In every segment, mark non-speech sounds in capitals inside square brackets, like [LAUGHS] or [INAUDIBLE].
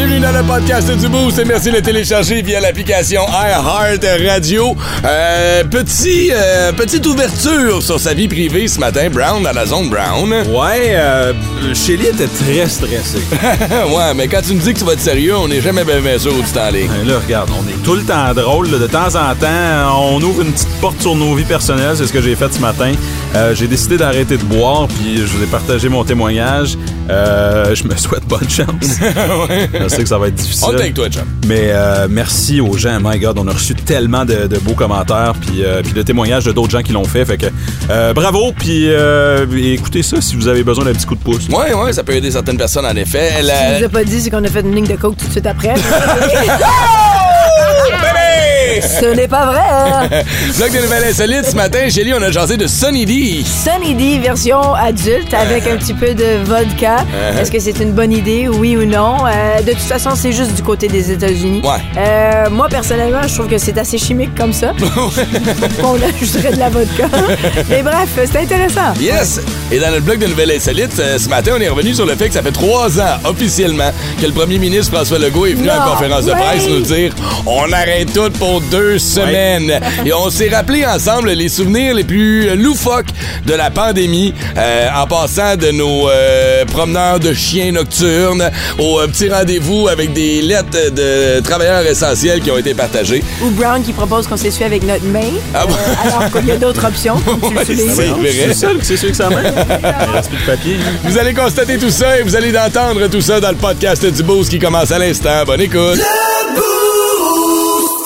Bienvenue dans le podcast du Boost et merci de le télécharger via l'application iHeart Radio. Euh, petit, euh, petite ouverture sur sa vie privée ce matin, Brown, dans la zone Brown. Ouais, euh, Shelly était très stressée. [LAUGHS] ouais, mais quand tu me dis que tu vas être sérieux, on n'est jamais bien bien sûr où tu t'en allais. Ben là, regarde, on est tout le temps drôle. là. De temps en temps, on ouvre une petite porte sur nos vies personnelles. C'est ce que j'ai fait ce matin. Euh, j'ai décidé d'arrêter de boire, puis je vous ai partagé mon témoignage. Euh, je me souhaite bonne chance. [LAUGHS] Je sais que ça va être difficile. On est avec toi, chum. Mais euh, merci aux gens. My God, on a reçu tellement de, de beaux commentaires puis, euh, puis de témoignages de d'autres gens qui l'ont fait. Fait que euh, bravo. Puis euh, écoutez ça si vous avez besoin d'un petit coup de pouce. Ouais, ouais, ça peut aider certaines personnes en effet. Ce La- qu'il nous a pas dit, c'est qu'on a fait une ligne de coke tout de suite après. [LAUGHS] [LAUGHS] Ce n'est pas vrai, hein? [LAUGHS] Bloc de nouvelles insolites, ce matin, Shelly, on a jasé de Sunny D. Sunny D version adulte avec un petit peu de vodka. Uh-huh. Est-ce que c'est une bonne idée, oui ou non? Euh, de toute façon, c'est juste du côté des États-Unis. Ouais. Euh, moi, personnellement, je trouve que c'est assez chimique comme ça. [LAUGHS] [LAUGHS] On ajouterait de la vodka. Mais bref, c'est intéressant. Yes! Et dans notre bloc de nouvelles insolites, euh, ce matin, on est revenu sur le fait que ça fait trois ans, officiellement, que le premier ministre François Legault est venu Non, en conférence de presse nous dire on arrête tout pour deux semaines. Et on s'est rappelé ensemble les souvenirs les plus loufoques de la pandémie, euh, en passant de nos euh, promeneurs de chiens nocturnes au euh, petit rendez-vous avec des lettres de travailleurs essentiels qui ont été partagées. Ou Brown qui propose qu'on s'essuie avec notre main. Ah bon? Euh, alors qu'il y a d'autres options. le Ouais, c'est vrai. Seul que c'est sûr que ça m'aide. Il reste plus de papier. Vous allez constater tout ça et vous allez entendre tout ça dans le podcast du Boost qui commence à l'instant. Bonne écoute.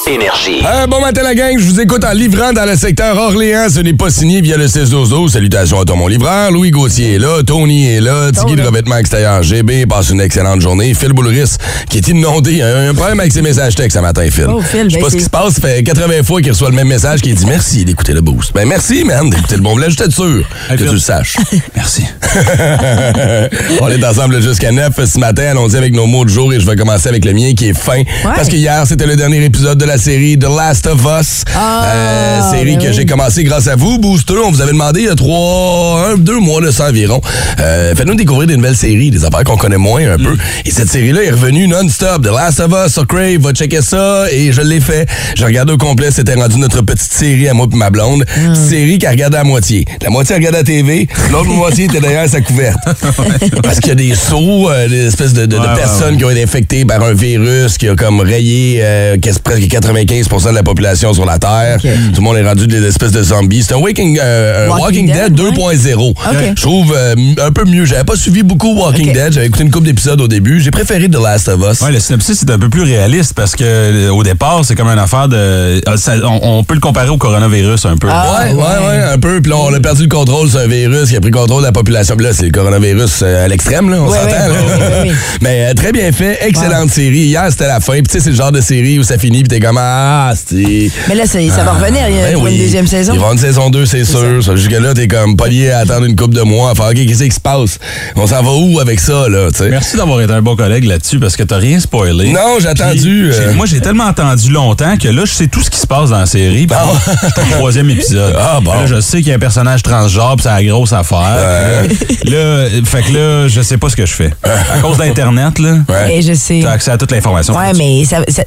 Énergie. Un bon matin la gang, je vous écoute en livrant dans le secteur Orléans. Ce n'est pas signé via le 16 12 Salutations à toi mon livreur. Louis Gauthier est là, Tony est là, Tiggy de revêtement extérieur GB passe une excellente journée. Phil Boulris qui est inondé. Il a un problème avec ses messages textes ce matin, Phil. Oh, Phil, je sais ben pas ce qui se passe. Ça fait 80 fois qu'il reçoit le même message qui dit merci d'écouter le Boost. Ben merci, man, d'écouter le bon. Là, j'étais sûr que tu le saches. [LAUGHS] Merci. [LAUGHS] On est ensemble jusqu'à 9 ce matin. Allons-y avec nos mots de jour et je vais commencer avec le mien qui est fin. Parce que hier, c'était le dernier épisode de la série The Last of Us. Ah, Euh, série ben que oui. j'ai commencé grâce à vous, Booster. On vous avait demandé il y a trois, un, deux mois de ça environ. Euh, Faites-nous découvrir des nouvelles séries, des affaires qu'on connaît moins un peu. Et cette série-là est revenue non-stop. The Last of Us, sur Crave, va checker ça. Et je l'ai fait. J'ai regardé au complet. C'était rendu notre petite série à moi et ma blonde. Petite série qu'elle regardait à moitié. La moitié regardait la TV. L'autre moitié était derrière sa couverte. [LAUGHS] Parce qu'il y a des sauts, euh, des espèces de, de- de Ouais, ouais, personnes qui ont été infectées par un virus qui a comme rayé euh, presque 95% de la population sur la Terre. Tout le monde est rendu des espèces de zombies. C'est un Waking, euh, un Walking Walking, Dead, Dead, ouais. 2.0. Je trouve euh, un peu mieux. J'avais pas suivi beaucoup Walking. Dead. J'avais écouté une couple d'épisodes au début. J'ai préféré The Last of Us. Ouais, le synopsis est un peu plus réaliste parce que euh, au départ, c'est comme une affaire de. euh, ça- on, on peut le comparer au coronavirus un peu. Ah, Ouais, ouais, ouais, un peu. Puis là, on a perdu le contrôle sur un virus qui a pris le contrôle de la population. Puis là, c'est le coronavirus euh, à l'extrême, là, on s'entend. ouais, là. [LAUGHS] ouais, ouais, ouais. Mais euh, très bien fait, excellente série. Hier, c'était la fin. Puis tu sais, c'est le genre de série où ça finit, puis t'es comme ah. Mais là, ça, ça va revenir. Il y a Ben oui. une deuxième saison. Il va y avoir une saison 2, c'est sûr. Jusque-là, t'es comme pas lié à attendre une couple de mois, à faire OK, qu'est-ce qui se passe? On s'en va où avec ça, là? Merci d'avoir été un bon collègue là-dessus parce que t'as rien spoilé. Non, j'ai attendu, euh. Moi, j'ai tellement attendu longtemps que là, je sais tout ce qui se passe dans la série. Puis, je suis au troisième épisode. Ah, bon. Là, je sais qu'il y a un personnage transgenre, puis c'est la grosse affaire. Là, fait que là, je sais pas ce que je fais. À cause d'Internet, là, Ouais. Et je sais. t'as accès à toute l'information. Ouais, mais ça, ça-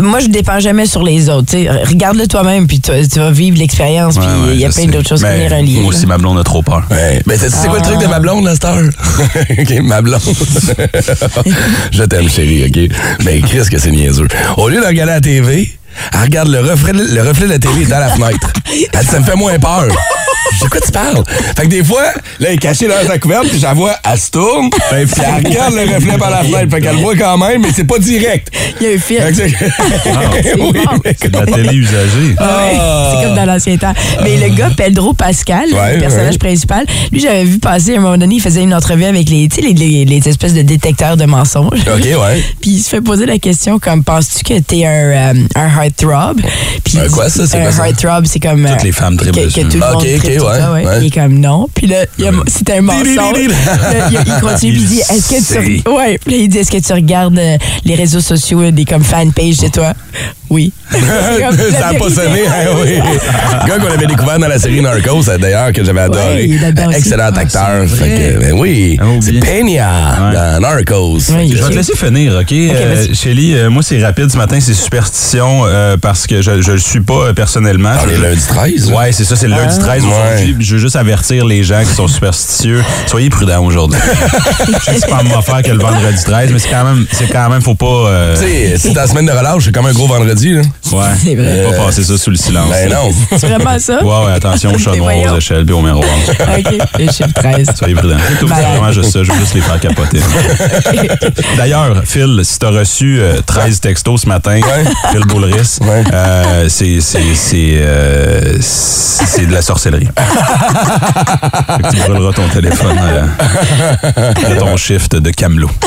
moi, je jamais sur les autres. Regarde-le toi-même, puis tu, tu vas vivre l'expérience, Ouais, puis ouais, il y a plein sais. d'autres choses Mais lire un livre. Moi aussi, ma blonde a trop peur. Ouais. Ben, c'est quoi le truc de ma blonde, la [LAUGHS] star? OK, ma blonde. [LAUGHS] Je t'aime, chérie, OK? Mais Chris, que c'est niaiseux. Au lieu de regarder la TV, elle regarde le reflet, le reflet de la télé dans la fenêtre. Elle dit, ça me fait moins peur. Je dis, de quoi tu parles? Fait que des fois, là, elle est cachée dans sa couverte, puis vois, elle se tourne, puis elle regarde le reflet par la fenêtre. Fait qu'elle le voit quand même, mais c'est pas direct. Il y a un film. Fait que c'est- [LAUGHS] C'est Oui, bon. mais C'est de la télé usagée. Ah ouais, C'est comme dans l'ancien temps. Mais le gars, Pedro Pascal, Ouais, le personnage ouais. principal, lui, j'avais vu passer à un moment donné, il faisait une entrevue avec les, tu sais, les, les- les espèces de détecteurs de mensonges. OK, ouais. [LAUGHS] Puis il se fait poser la question comme penses-tu que t'es un, euh, un heartthrob? Puis Un il dit- quoi, ça? C'est Un quoi ça? heartthrob, c'est comme. Toutes les femmes trippent que, dessus. que tout le Ah, monde ok, trippe sur ouais, ça, ouais. ouais. Il est comme non. Puis là, c'était un mensonge. Là, il, il continue, puis il dit est-ce que tu. Ouais, puis là, il dit est-ce que tu regardes euh, les réseaux sociaux, euh, des comme fanpages de toi? Oui. [LAUGHS] ça a pas sonné, hein, oui. Le gars qu'on avait découvert dans la série Narcos, d'ailleurs, que j'avais adoré. Excellent Ah, acteur. Fait que, ben oui, Ah, c'est. Peña dans Narcos. Oui, Je vais te laisser finir, OK? Euh. Shelly, euh, moi, c'est rapide ce matin, c'est superstition euh, parce que je ne le suis pas euh, personnellement. Ah, le lundi 13. là. Ouais, c'est ça, c'est le lundi 13 aujourd'hui. Je veux juste avertir les gens qui sont superstitieux. Soyez prudents aujourd'hui. je sais que c'est pas mon affaire que le vendredi 13, mais c'est quand même, c'est quand même, faut pas. euh, Tu sais, c'est ta semaine de relâche, c'est comme un gros vendredi, là. ouais, C'est vrai. Faut pas passer ça sous le silence. Ben non. C'est vraiment ça? Ouais, ouais, attention au chat noir, aux [LAUGHS] échelles, puis au miroir. OK. Le chiffre 13. Soyez prudents. C'est tout, vraiment juste ça. Je veux juste les faire capoter. [LAUGHS] D'ailleurs, Phil, si t'as reçu euh, 13 textos ce matin, Phil Boulris, Ouais. euh, c'est euh, c'est c'est de la sorcellerie. [LAUGHS] Tu brûleras ton téléphone euh, de ton shift de Camelot. [LAUGHS]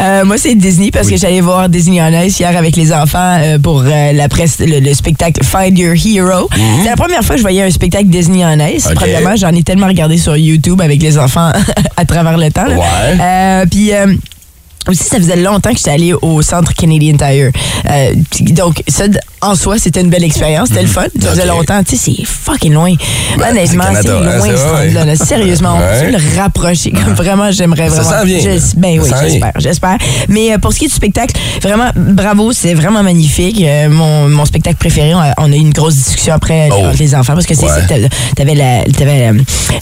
Euh, moi, c'est Disney parce que j'allais voir Disney on Ice hier avec les enfants euh, pour euh, la presse, le, le spectacle Find Your Hero. C'est la première fois que je voyais un spectacle Disney on Ice. Ok. Premièrement, j'en ai tellement regardé sur YouTube avec les enfants [LAUGHS] à travers le temps. là. Ouais. Puis. aussi, ça faisait longtemps que j'étais allée au centre Canadian Tire. Euh, donc, ça, en soi, c'était une belle expérience. C'était le fun. Ça faisait longtemps. Tu sais, c'est fucking loin. Honnêtement, c'est hein, loin, c'est ce temps-là, là. Sérieusement, on Ouais. peut le rapprocher. Comme vraiment, j'aimerais Ça vraiment. s'en vient, Je- là. ben oui, Ça j'espère, j'espère. Mais euh, pour ce qui est du spectacle, vraiment, bravo, c'est vraiment magnifique. Euh, mon, mon spectacle préféré, on a, on a eu une grosse discussion après Oh. entre les enfants parce que Ouais. ça, t'avais- la, t'avais euh,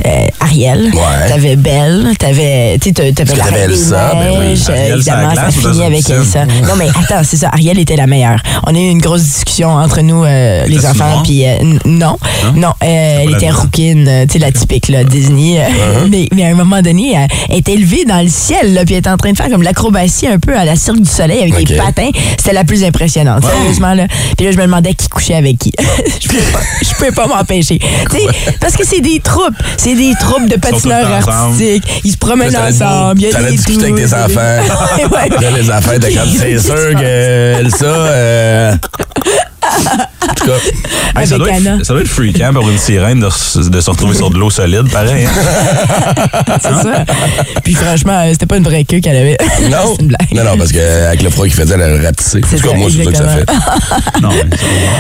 euh, Ariel, Ouais. t'avais Belle, t'avais, tu sais, t'avais la Reine Elsa, ben oui. Ariel, évidemment, ça finit avec? Elsa. Non, mais attends, c'est ça, Ariel était la meilleure. On a eu une grosse discussion entre nous, euh, les enfants, puis euh, non, non, euh, elle était rouquine, tu sais, la typique, là, Disney. Uh-huh. [LAUGHS] mais, mais à un moment donné, elle, était élevée dans le ciel, là, puis elle était en train de faire comme l'acrobatie un peu à la Cirque du Soleil avec des Ok. patins. C'était la plus impressionnante, sérieusement, là. Puis là, je me demandais qui couchait avec qui. [LAUGHS] je pouvais pas, pas m'empêcher. [LAUGHS] Parce que c'est des troupes, c'est des troupes de patineurs artistiques. Ils se promènent ça ensemble. Il y a Ça des discuter avec des- enfants. Ouais, ouais. Là, les enfants étaient comme, c'est sûr que euh, en tout cas, [LAUGHS] Hey, ça, Avec doit Anna. être, ça doit être freakant pour une sirène de, se retrouver sur de l'eau solide, pareil. hein? [LAUGHS] C'est ça. Puis franchement, euh, c'était pas une vraie queue qu'elle avait. non. [LAUGHS] une blague. Non, non, parce qu'avec le froid qu'il faisait, elle a rapetissé. En tout cas, moi, c'est ça que ça fait. Non,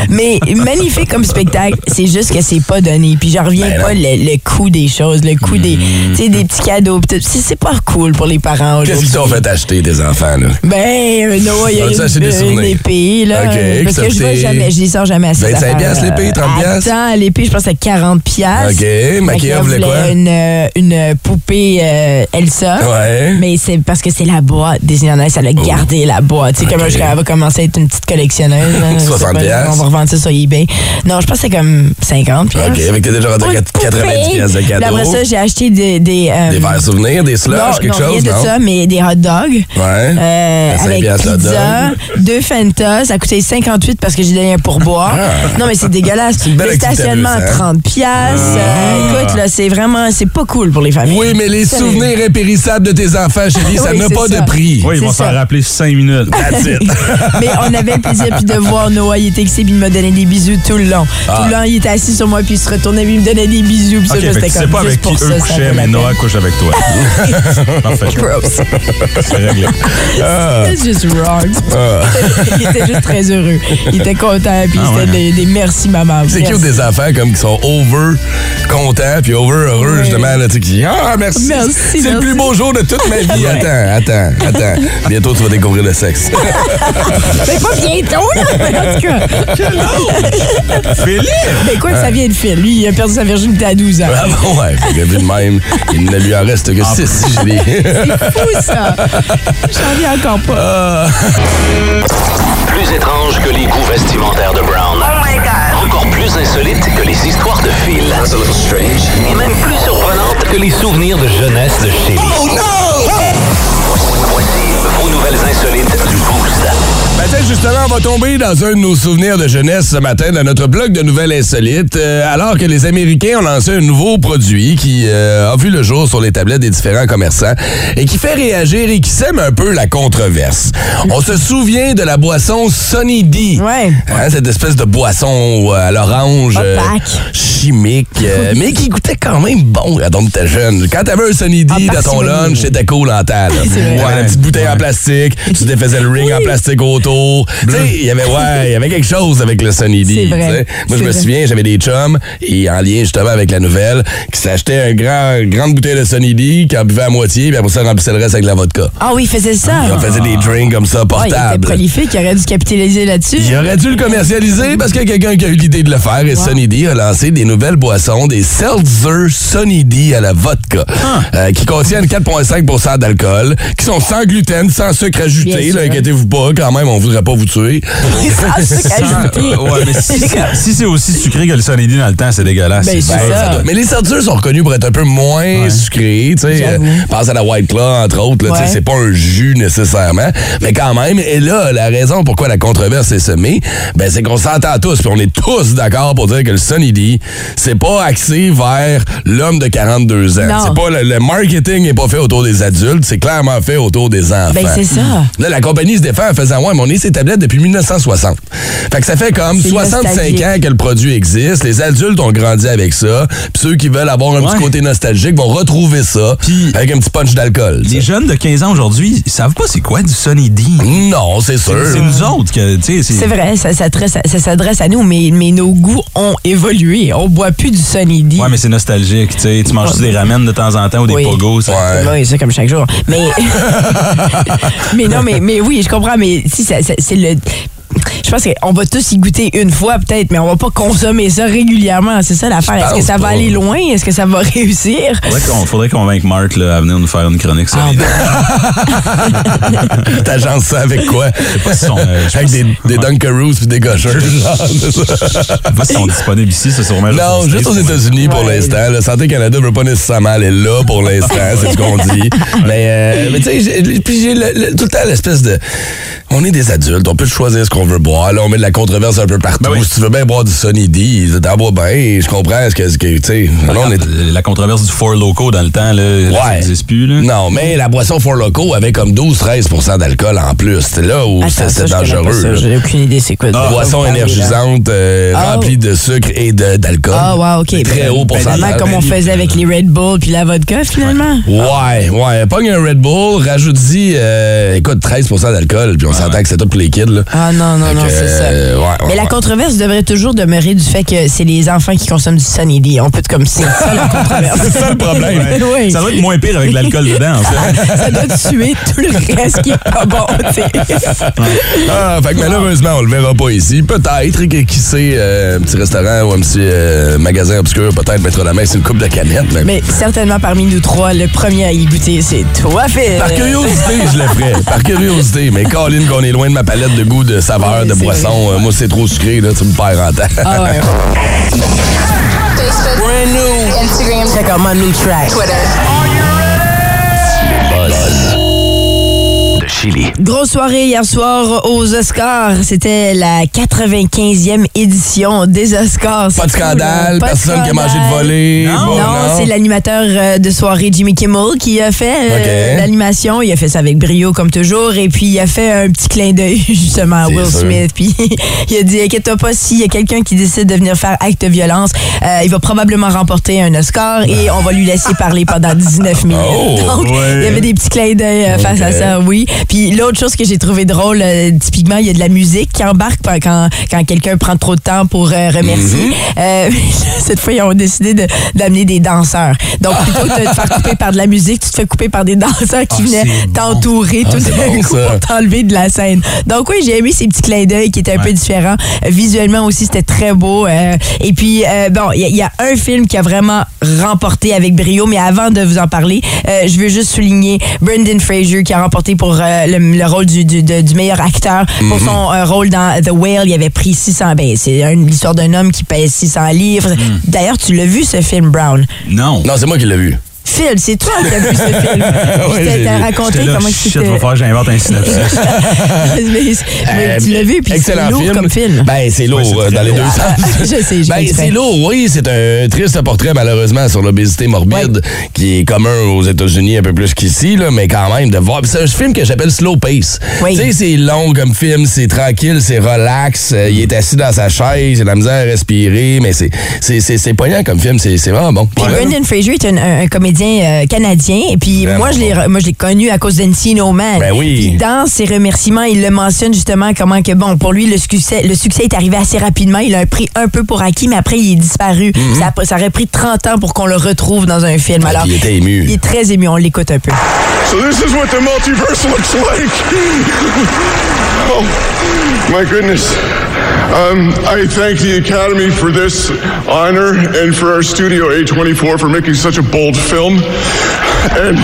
mais Mais magnifique comme spectacle, c'est juste que c'est pas donné. Puis j'en reviens Ben pas le, le coût des choses, le coût des, tu sais, des petits cadeaux. C'est pas cool pour les parents Qu'est-ce qu'ils t'ont fait acheter, tes enfants, là? Ben, Noah, il y a ça, c'est une, des une épée, là. Ok, parce que je coûtait jamais, je les sors jamais à ces 25 affaires, piastres, euh, l'épée, 30 piastres? Attends, l'épée, je pense que c'est 40 piastres. OK, qu'elle voulait quoi? Une, euh, une poupée euh, Elsa. Ouais. Mais c'est parce que c'est la boîte. Disney on Ice, elle a gardé la boîte. C'est comme Ok. elle va commencer à être une petite collectionneuse. là. Je sais 60 pas, piastres. On va revendre ça sur eBay. Non, je pense que c'est comme 50 piastres. OK, avec t'es déjà rendu à Pour une 90 poupée. piastres de Puis cadeaux. Après ça, j'ai acheté des... Des, euh, Des verres souvenirs, des slushs, non, quelque non, chose, rien non? de ça, mais des hot dogs. Ouais. Euh, À avec pizza, deux Fanta, ça a coûté 58 parce que j'ai donné un pourboire. Ah. Non, mais c'est dégueulasse. une belle Le stationnement, amusante. 30 piastres. Euh, écoute, là, c'est vraiment, c'est pas cool pour les familles. Oui, mais les Sérieux. souvenirs impérissables de tes enfants, chérie, ça [LAUGHS] Oui, n'a pas ça. de prix. oui, ils vont s'en ça. rappeler 5 minutes. That's it. [LAUGHS] Mais on avait le plaisir puis de voir Noah, il était excité puis il me donnait des bisous tout le long. Ah. Tout le long, il était assis sur moi puis il se retournait puis il me donnait des bisous. Puis ça, OK, là, fait que c'était tu sais comme pas avec qui pour eux ça, ça couchaient, mais. Noah couche avec toi. [LAUGHS] Parfait. Gross. C'est réglé. C'est juste wrong. il était juste très heureux. Il était content puis Ah c'était ouais. des, des merci maman. C'est cute des enfants comme qui sont over contents puis over heureux Oui. justement là tu sais qui ah merci Merci, c'est le plus beau jour de toute ma [LAUGHS] vie attends attends attends bientôt tu vas découvrir le sexe [LAUGHS] C'est pas bientôt, là, mais en tout cas. Philippe! Mais quoi que ça vient de Phil. Lui, il a perdu sa virginité à 12 ans. ah bon ouais il a vu de même il ne lui en reste que 6 si je l'ai C'est fou, ça. J'en viens encore pas. Plus étrange que les goûts vestimentaires de Brown. Oh my God! Encore plus insolite que les histoires de Phil. That's a little strange. Et même plus surprenante que les souvenirs de jeunesse de Shelly. Oh no! Voici vos nouvelles insolites du Boost. Ben, tiens, justement, on va tomber dans un de nos souvenirs de jeunesse ce matin dans notre blog de nouvelles insolites, euh, alors que les Américains ont lancé un nouveau produit qui euh, a vu le jour sur les tablettes des différents commerçants et qui fait réagir et qui sème un peu la controverse. On se souvient de la boisson Sunny D. Ouais. Hein, cette espèce de boisson euh, à l'orange euh, chimique, euh, mais qui goûtait quand même bon quand on était jeune. Quand t'avais un Sunny D dans ton lunch, c'était cool en vrai. Ouais, la petite bouteille en plastique, tu défaisais le ring en plastique autour. Il y avait, ouais, il y avait quelque chose avec le Sunny D. Vrai. Moi, je me vrai. souviens, j'avais des chums, et en lien justement avec la nouvelle, qui s'achetaient un grand, grande bouteille de Sunny D, qui en buvait à moitié, puis après ça, remplissait le reste avec la vodka. Ah oui, il faisait ça. On faisait des drinks comme ça, Ah, il était portables. prolifique, il aurait dû capitaliser là-dessus. Il aurait dû le commercialiser parce qu'il y a quelqu'un qui a eu l'idée de le faire et Sunny D a lancé des nouvelles boissons, des Seltzer Sunny D à la vodka, Ah. euh, qui contiennent 4,5% d'alcool, qui sont sans gluten, sans sucre ajouté. Inquiétez-vous pas, quand même, on voudrait pas vous tuer. [LAUGHS] [LAUGHS] Ouais, mais si, si c'est aussi sucré que le Sunny D dans le temps, c'est dégueulasse. Ben, c'est Ben, ça. ça doit- Mais les Seltzer sont reconnus pour être un peu moins sucrés. tu sais. J'avoue. Euh, pense à la White Claw, entre autres. Ouais. C'est pas un jus nécessairement. Mais quand même, et là, la raison pourquoi la controverse est semée, ben, c'est qu'on s'entend tous, puis on est tous d'accord pour dire que le Sunny D, c'est pas axé vers l'homme de 42 ans. C'est pas le, le marketing n'est pas fait autour des adultes, c'est clairement fait autour des enfants. Ben, c'est ça. Là, la compagnie se défend en faisant Ouais, mais on est ses tablettes depuis 1960. Fait que ça fait comme C'est 65 nostalgique. ans que le produit existe. Les adultes ont grandi avec ça. Puis ceux qui veulent avoir un Ouais. petit côté nostalgique vont retrouver ça Puis- avec un petit punch d'alcool. Les jeunes de 15 ans aujourd'hui, ils savent pas c'est quoi du Sunny D. Non, c'est sûr. C'est nous autres que, tu sais, C'est vrai, ça, s'adresse à- ça s'adresse à nous, mais, mais nos goûts ont évolué. On boit plus du Sunny D. Ouais, mais c'est nostalgique, tu sais. Tu manges des ramen de temps en temps ou des Oui. pogos. ça- Ouais. Oui, ça comme chaque jour. Mais, [LAUGHS] mais non, mais, mais oui, je comprends, mais si c'est le. Je pense qu'on va tous y goûter une fois peut-être, mais on va pas consommer ça régulièrement. C'est ça l'affaire. Est-ce que ça va pas. aller loin? Est-ce que ça va [LAUGHS] réussir? Faudrait qu'on faudrait convaincre Mark là, à venir nous faire une chronique sur Ah, les [LAUGHS] T'agences ça avec quoi? pas si sont, euh, avec pas des, si- des Dunkaroos puis des Gushers. pas s'ils sont disponibles ici, c'est sûrement Non, juste aux États-Unis pour Ouais. l'instant. Le Santé Canada veut pas nécessairement aller là pour l'instant, c'est ce qu'on dit. [LAUGHS] Mais, euh, mais tu sais, j'ai- puis j'ai le- le- tout le temps l'espèce de. On est des adultes, on peut choisir ce qu'on veut boire. Là, on met de la controverse un peu partout. Ben oui. Si tu veux bien boire du Sunny D, t'en bois bien. Je comprends ce que, ce que tu sais. là, on est- La controverse du Four Loco dans le temps, là, ça Ouais. n'existe plus. Là. Non, mais la boisson Four Loco avait comme 12-13% d'alcool en plus. C'est là où pas dangereux. J'ai aucune idée c'est quoi. de- Boisson énergisante, euh, Oh. remplie de sucre et d'alcool. Ah, wow, OK. Très Ben, haut pourcentage. Vraiment comme on faisait avec les Red Bull puis la vodka, finalement. Ouais, ouais. Pogne un Red Bull, rajoute-y, euh, écoute, 13% d'alcool, puis on s'entend que c'est tout pour les kids, là. Ah non, non, non, c'est ça. euh, ouais, ouais, Mais la controverse devrait toujours demeurer du fait que c'est les enfants qui consomment du Sunny D. On peut être comme c'est ça la controverse. [LAUGHS] C'est ça le problème. [LAUGHS] oui. Ça doit être moins pire avec l'alcool dedans, en fait. [LAUGHS] ça doit tuer tout le reste qui est pas bon, tu sais. Ah, fait que malheureusement, on le verra pas ici. Peut-être, que- qui sait, euh, un petit restaurant ou un petit euh, magasin obscur, peut-être mettre la main sur une coupe de canettes. Mais, Mais certainement parmi nous trois, le premier à y goûter, c'est toi, Phil. par curiosité, je le ferais. Par curiosité. Mais Colin, qu'on est loin de ma palette de goût, de saveur, Ouais, de boisson. euh, moi, c'est trop sucré, là, tu me perds en temps. Ah ouais. Facebook, [LAUGHS] Brand new. Instagram, Check out my new track. Twitter. Chili. Grosse soirée hier soir aux Oscars. C'était la 95e édition des Oscars. Pas de scandale. Pas de personne qui a mangé de scandale. volée. Non. bon, Non, c'est l'animateur euh, de soirée Jimmy Kimmel qui a fait euh, l'animation. Il a fait ça avec brio comme toujours. Et puis il a fait un petit clin d'œil [LAUGHS] justement à Will sûr. Smith. Puis [LAUGHS] il a dit inquiète-toi pas s'il y a quelqu'un qui décide de venir faire acte de violence, euh, il va probablement remporter un Oscar et on va lui laisser parler pendant 19 minutes. [LAUGHS] Oh, Donc ouais. il y avait des petits clins d'œil face à ça, oui. Puis l'autre chose que j'ai trouvé drôle, euh, typiquement, il y a de la musique qui embarque quand, quand, quelqu'un prend trop de temps pour euh, remercier. Euh, [LAUGHS] cette fois, ils ont décidé de- d'amener des danseurs. Donc, plutôt que de te faire couper par de la musique, tu te fais couper par des danseurs qui Ah, venaient bon. t'entourer tout c'est d'un bon, coup ça. pour t'enlever de la scène. Donc, oui, j'ai aimé ces petits clins d'œil qui étaient un peu différents. Visuellement aussi, c'était très beau. euh, et puis, euh, bon, il y, y a un film qui a vraiment remporté avec brio, mais avant de vous en parler, euh, je veux juste souligner Brendan Fraser qui a remporté pour euh, le, le rôle du, du, de- du meilleur acteur pour son euh, rôle dans The Whale. Il avait pris 600, ben, c'est une- l'histoire d'un homme qui pèse 600 livres. D'ailleurs, tu l'as vu ce film, Brown? Non. Non, c'est moi qui l'ai vu. Phil, c'est toi qui as vu ce film. [LAUGHS] Ouais, vu. raconté là, comment shit, c'était. va falloir que j'invente un synopsis. [LAUGHS] Mais- mais Euh, tu l'as vu, puis c'est excellent lourd comme film. Ben, c'est lourd Ouais, euh, dans les lourd. deux [LAUGHS] sens. je sais, je Ben, c'est lourd, oui. C'est un triste portrait, malheureusement, sur l'obésité morbide, qui est commun aux États-Unis un peu plus qu'ici, mais quand même, de voir. C'est un film que j'appelle Slow Pace. Oui. Tu sais, c'est long comme film, c'est tranquille, c'est relax. euh, il est assis dans sa chaise, il a de la misère à respirer, mais c'est c'est- c'est c'est poignant comme film, c'est c'est vraiment bon. Puis Ouais. Brendan Fraser est un, un- un comédien comédien euh, canadien. Et puis Vraiment moi, je l'ai, moi, je l'ai connu à cause d'Encino Man. Ben oui. Puis dans ses remerciements, il le mentionne justement comment que, bon, pour lui, le succès, le succès est arrivé assez rapidement. Il a pris un peu pour acquis, mais après, il est disparu. ça, a- ça aurait pris 30 ans pour qu'on le retrouve dans un film. Alors, puis il était ému. Il est très ému. On l'écoute un peu. So this is what the multiverse looks like. [LAUGHS] oh, my goodness. Um, I thank the Academy for this honor and for our studio A24 for making such a bold film. And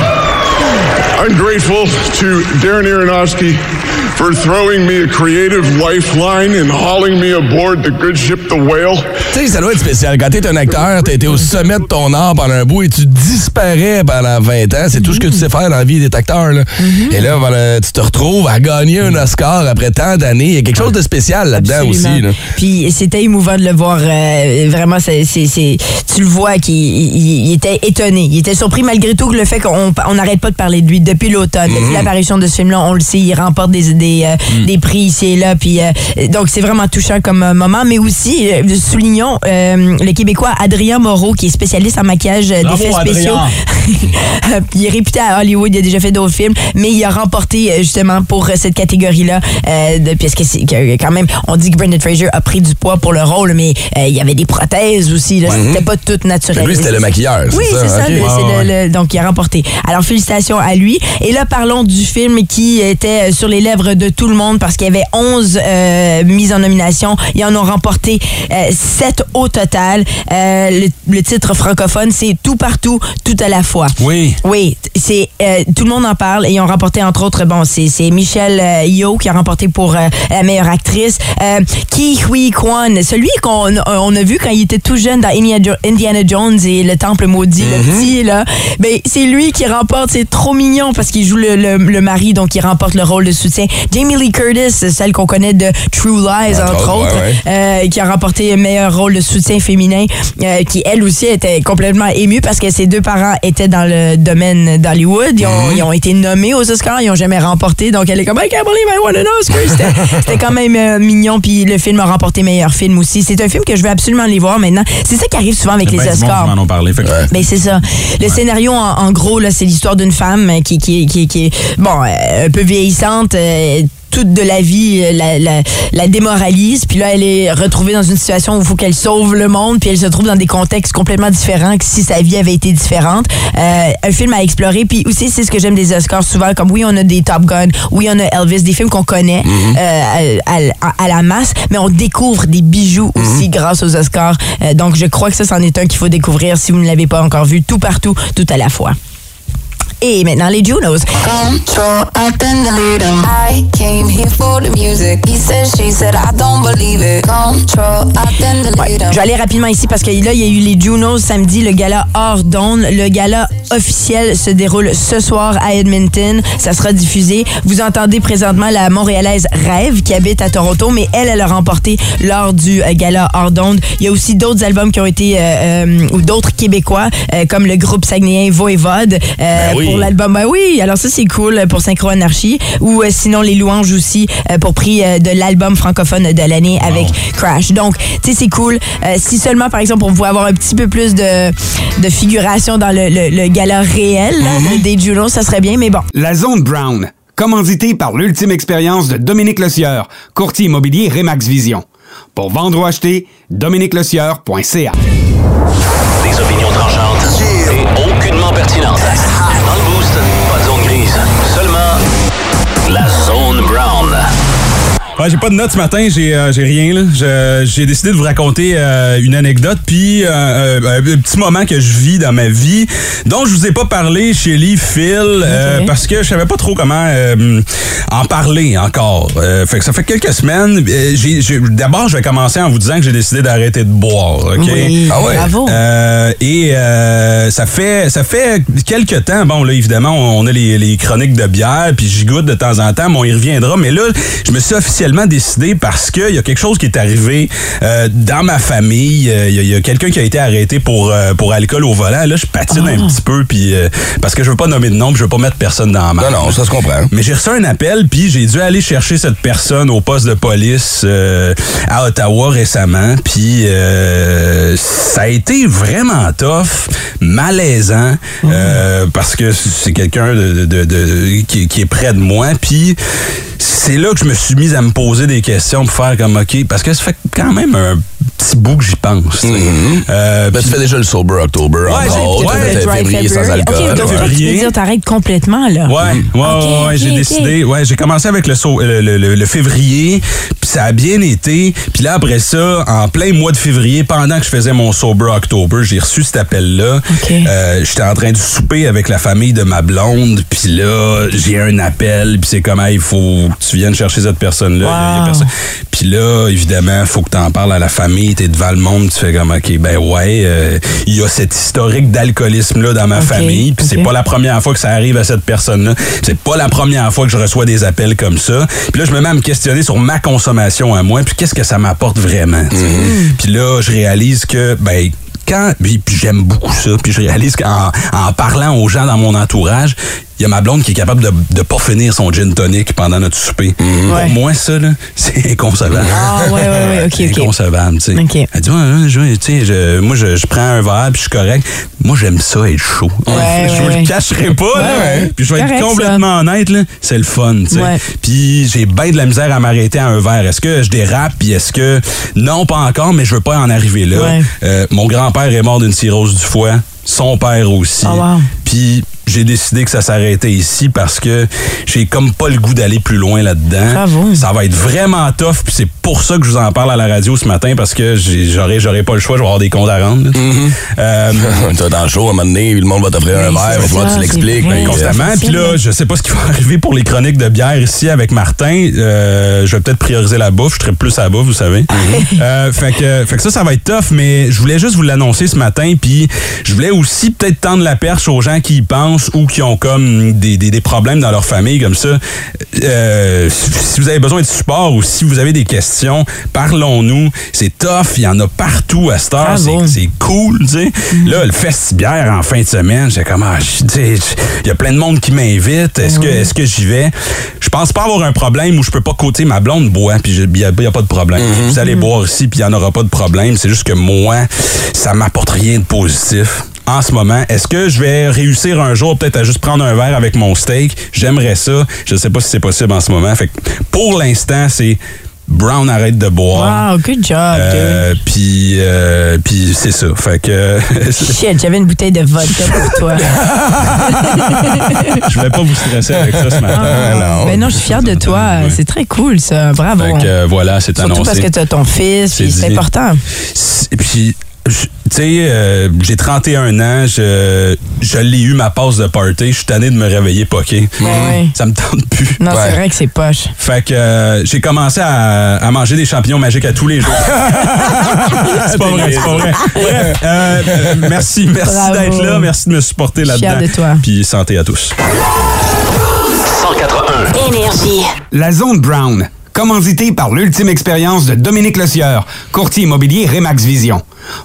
I'm grateful to Darren Aronofsky for throwing me a creative lifeline and hauling me aboard the good ship The Whale. Tu sais, ça doit être spécial. Quand t'es un acteur, t'as été au sommet de ton art pendant un bout et tu disparais pendant 20 ans. C'est tout ce que tu sais faire dans la vie d'être acteur. Là. Et là, voilà, tu te retrouves à gagner un Oscar après tant d'années. Il y a quelque chose de spécial là-dedans aussi. Là. Puis c'était émouvant de le voir. euh, vraiment, c'est, tu le vois qu'il il- il était étonné. Il était surpris malgré tout que le fait qu'on on n'arrête pas de parler de lui depuis l'automne. Depuis l'apparition de ce film-là, on le sait, il remporte des, des, euh, des prix ici et là. Puis, euh, donc, c'est vraiment touchant comme euh, moment. Mais aussi, euh, soulignons le Québécois Adrien Moreau, qui est spécialiste en maquillage d'effets spéciaux. [LAUGHS] Il est réputé à Hollywood, il a déjà fait d'autres films, mais il a remporté justement pour cette catégorie-là. De- parce que c'est que, quand même, on dit que Brendan Fraser a pris du poids pour le rôle, mais il y avait des prothèses aussi. là. C'était pas tout naturel. Lui, c'était le maquilleur, Oui, c'est ça. le- ouais. le- donc, il a remporté. Alors, félicitations à lui. Et là, parlons du film qui était euh, sur les lèvres de tout le monde parce qu'il y avait 11 euh, mises en nomination. Ils en ont remporté 7 au total. Euh, le, le titre francophone, c'est Tout partout, tout à la fois. Oui. Oui, c'est euh, tout le monde en parle et ils ont remporté entre autres bon c'est euh, Yeoh qui a remporté pour euh, la meilleure actrice, euh, Ki Hui Kwan, celui qu'on on a vu quand il était tout jeune dans Indiana Jo- Indiana Jones et le temple maudit, le petit là, ben c'est lui qui remporte, c'est trop mignon parce qu'il joue le, le, le mari donc il remporte le rôle de soutien. Jamie Lee Curtis, celle qu'on connaît de True Lies Entre entre autres, ouais, euh, qui a remporté le meilleur rôle de soutien féminin, euh, qui elle aussi était complètement émue parce que ses deux parents étaient dans le domaine d'Hollywood. Ils, ont, ils ont été nommés aux Oscars, ils ont jamais remporté. Donc elle est comme I can't believe I won an Oscar. C'était- [LAUGHS] C'était quand même euh, mignon. Puis le film a remporté meilleur film aussi. C'est un film que je veux absolument aller voir maintenant. C'est ça qui arrive souvent avec les qui Oscars. Ben c'est ça. Le scénario, en, en gros, là, c'est l'histoire d'une femme euh, qui, qui, qui, qui est bon, euh, un peu vieillissante. euh, toute de la vie euh, la, la, la démoralise. Puis là, elle est retrouvée dans une situation où il faut qu'elle sauve le monde. Puis elle se trouve dans des contextes complètement différents que si sa vie avait été différente. Euh, un film à explorer. Puis aussi, c'est ce que j'aime des Oscars souvent. Comme oui, on a des Top Gun, oui, on a Elvis, des films qu'on connaît euh, à, à- à la masse, mais on découvre des bijoux aussi grâce aux Oscars. Euh, donc, je crois que ça, c'en est un qu'il faut découvrir si vous ne l'avez pas encore vu, tout partout, tout à la fois. Et maintenant, les Junos. Control, I then delete him. I came here for the music. He said, she said, I don't believe it. Control, I then delete him. Je vais aller rapidement ici parce que là, il y a eu les Junos samedi, le gala hors d'onde. Le gala officiel se déroule ce soir à Edmonton. Ça sera diffusé. Vous entendez présentement la Montréalaise Rêve qui habite à Toronto, mais elle, elle a remporté lors du euh, gala hors d'onde. Il y a aussi d'autres albums qui ont été, euh, euh, ou d'autres Québécois, euh, comme le groupe saguenéen Voivode. euh, Ben oui. Pour l'album, ben oui, alors ça, c'est cool pour Synchro Anarchie. Ou euh, sinon, les louanges aussi euh, pour prix euh, de l'album francophone de l'année avec Crash. Donc, tu sais, c'est cool. Euh, si seulement, par exemple, on pouvait avoir un petit peu plus de, de figuration dans le, le- le gala réel là, des Junos, ça serait bien, mais bon. La Zone Brown, commanditée par l'ultime expérience de Dominique Lecieur, courtier immobilier Remax Vision. Pour vendre ou acheter, dominiquelecieur.ca. Des opinions tranchantes et aucunement pertinentes. Ouais, j'ai pas de notes ce matin, j'ai euh, j'ai rien. là. J'ai décidé de vous raconter euh, une anecdote, puis euh, euh, un petit moment que je vis dans ma vie, dont je vous ai pas parlé chez Lee Phil, euh, parce que je savais pas trop comment euh, en parler encore. Euh, fait que ça fait quelques semaines. euh, D'abord, je vais commencer en vous disant que j'ai décidé d'arrêter de boire. ok? Oui, Ah ouais? bravo. Euh, et euh, ça fait ça fait quelques temps. Bon, là, évidemment, on a les, les chroniques de bière, puis j'y goûte de temps en temps, mais on y reviendra. Mais là, je me suis officiellement officiellement décidé parce qu'il y a quelque chose qui est arrivé euh, dans ma famille. Euh, Il y a, il y a quelqu'un qui a été arrêté pour, euh, pour alcool au volant. Là, je patine un petit peu puis euh, parce que je veux pas nommer de nom, puis je veux pas mettre personne dans la marque. Non, non, ça se comprend. Mais j'ai reçu un appel, puis j'ai dû aller chercher cette personne au poste de police euh, à Ottawa récemment. Puis euh, ça a été vraiment tough, malaisant, euh, parce que c'est quelqu'un de, de- de- qui, qui est près de moi. Puis c'est là que je me suis mis à me poser des questions pour faire comme OK, parce que ça fait quand même un petit bout que j'y pense. tu sais. Euh, Ben, tu fais déjà le Sober October, Ouais, j'ai- autres. ouais, février sans alcool. OK, donc ouais. tu veux dire t'arrêtes complètement, là. Ouais, ouais, ouais, j'ai décidé. Ouais, j'ai commencé avec le, sau- le, le- le- le février, puis ça a bien été. Puis là, après ça, en plein mois de février, pendant que je faisais mon Sober October, j'ai reçu cet appel-là. Euh, J'étais en train de souper avec la famille de ma blonde, puis là, j'ai un appel, puis c'est comme, Hey, il faut que tu viennes chercher cette personne-là. Y a personne. Puis là, évidemment, faut que tu en parles à la famille, t'es devant le monde, tu fais comme, OK, ben ouais, euh, il y a cet historique d'alcoolisme-là dans ma famille, puis c'est pas la première fois que ça arrive à cette personne-là. C'est pas la première fois que je reçois des appels comme ça. Puis là, je me mets à me questionner sur ma consommation à moi, puis qu'est-ce que ça m'apporte vraiment. sais. Puis là, je réalise que, ben, quand, puis j'aime beaucoup ça, puis je réalise qu'en en parlant aux gens dans mon entourage, il y a ma blonde qui est capable de, de pas finir son gin tonic pendant notre souper. Ouais. Pour moi, ça, là, [LAUGHS] c'est inconcevable. Ah, ouais, ouais, ouais, ok, ok. Inconcevable, tu sais. Ok. Elle dit, ouais, ouais, je- tu sais, je- moi, je, je prends un verre, puis je suis correct. Moi, j'aime ça être chaud. Ouais, [LAUGHS] je vous ouais. le cacherai pas, là. ouais. Puis je vais Correct, être complètement honnête, là. C'est le fun, tu sais. Ouais. Puis j'ai bien de la misère à m'arrêter à un verre. Est-ce que je dérape, puis est-ce que... Non, pas encore, mais je veux pas en arriver là. Ouais. Euh, mon grand-père est mort d'une cirrhose du foie. Son père aussi. Oh, wow. Puis j'ai décidé que ça s'arrêtait ici parce que j'ai comme pas le goût d'aller plus loin là-dedans. Ça va être vraiment tough, puis c'est pour ça que je vous en parle à la radio ce matin parce que j'aurais j'aurais pas le choix, je vais avoir des comptes à rendre. Mm-hmm. Euh, [LAUGHS] T'es dans le show, à un moment donné, le monde va t'offrir un verre, ça, tu l'expliques. ben, constamment. Puis là, je sais pas ce qui va [LAUGHS] arriver pour les chroniques de bière ici avec Martin. Euh, je vais peut-être prioriser la bouffe. Je serai plus à la bouffe, vous savez. [LAUGHS] Euh, fait, que, fait que ça, ça va être tough, mais je voulais juste vous l'annoncer ce matin. Puis je voulais aussi peut-être tendre la perche aux gens qui y pensent ou qui ont comme des, des- des problèmes dans leur famille comme ça. Euh, si vous avez besoin de support ou si vous avez des questions, parlons-nous. C'est tough. Il y en a partout à cette heure. C'est- C'est cool, tu sais. Là, le festibière en fin de semaine, j'ai comme, ah, il y a plein de monde qui m'invite. Est-ce que, est-ce que j'y vais? Je pense pas avoir un problème où je peux pas côté ma blonde boit, puis il y, a pas de problème. Vous allez boire ici, puis il y en aura pas de problème. C'est juste que moi, ça m'apporte rien de positif. En ce moment, est-ce que je vais réussir un jour peut-être à juste prendre un verre avec mon steak? J'aimerais ça. Je sais pas si c'est possible en ce moment. Fait que pour l'instant, c'est Brown arrête de boire. Wow, good job, Euh, puis euh, puis c'est ça. Fait que dude. [LAUGHS] Shit, j'avais une bouteille de vodka pour toi. [LAUGHS] je vais pas vous stresser avec ça ce matin. Ah, Ben non, je suis fière de toi. C'est très cool, ça. Bravo. Fait que euh, voilà, c'est Surtout annoncé. parce que tu as ton fils, C'est important. Et puis, tu sais, euh, j'ai 31 ans, je, je l'ai eu ma passe de party, je suis tanné de me réveiller poqué. ouais. Ça me tente plus. Non, Ouais. c'est vrai que c'est poche. Fait que euh, j'ai commencé à, à manger des champignons magiques à tous les jours. [LAUGHS] c'est pas vrai, c'est pas vrai. Bref, euh, merci, merci d'être là, merci de me supporter là-dedans. fière de toi. Puis santé à tous. 181. Énergie. La Zone Brown, commanditée par l'ultime expérience de Dominique Lecieur, courtier immobilier Remax Vision.